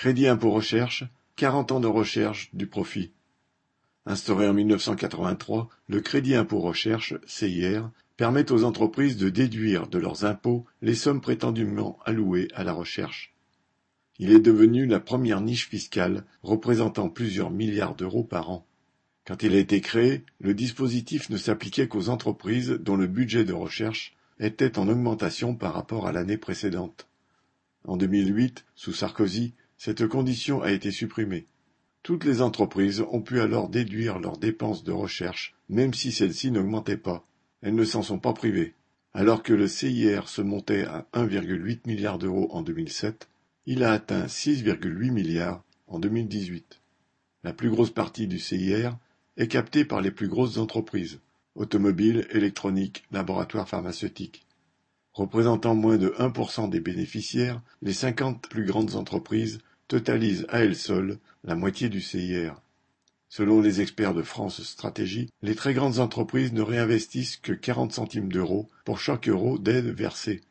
Crédit impôt recherche, quarante ans de recherche du profit. Instauré en 1983, le crédit impôt recherche, CIR, permet aux entreprises de déduire de leurs impôts les sommes prétendument allouées à la recherche. Il est devenu la première niche fiscale représentant plusieurs milliards d'euros par an. Quand il a été créé, le dispositif ne s'appliquait qu'aux entreprises dont le budget de recherche était en augmentation par rapport à l'année précédente. En 2008, sous Sarkozy, cette condition a été supprimée. Toutes les entreprises ont pu alors déduire leurs dépenses de recherche, même si celles-ci n'augmentaient pas. Elles ne s'en sont pas privées. Alors que le CIR se montait à 1,8 milliard d'euros en 2007, il a atteint 6,8 milliards en 2018. La plus grosse partie du CIR est captée par les plus grosses entreprises automobiles, électroniques, laboratoires pharmaceutiques. Représentant moins de 1% des bénéficiaires, les 50 plus grandes entreprises totalisent à elles seules la moitié du CIR. Selon les experts de France Stratégie, les très grandes entreprises ne réinvestissent que 40 centimes d'euros pour chaque euro d'aide versée.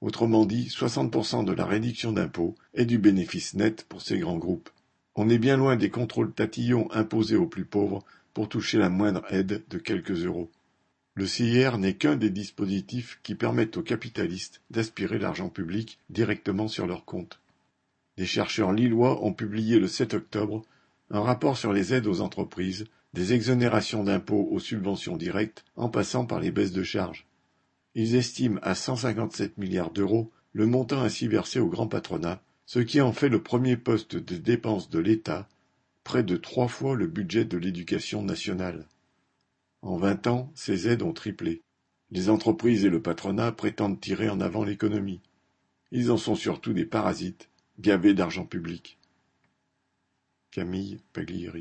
Autrement dit, 60% de la réduction d'impôts est du bénéfice net pour ces grands groupes. On est bien loin des contrôles tatillons imposés aux plus pauvres pour toucher la moindre aide de quelques euros. Le CIR n'est qu'un des dispositifs qui permettent aux capitalistes d'aspirer l'argent public directement sur leur compte. Des chercheurs lillois ont publié le 7 octobre un rapport sur les aides aux entreprises, des exonérations d'impôts aux subventions directes en passant par les baisses de charges. Ils estiment à 157 milliards d'euros le montant ainsi versé au grand patronat, ce qui en fait le premier poste de dépenses de l'État, près de trois fois le budget de l'éducation nationale. En vingt ans, ces aides ont triplé. Les entreprises et le patronat prétendent tirer en avant l'économie. Ils en sont surtout des parasites, gavés d'argent public. Camille Paglieri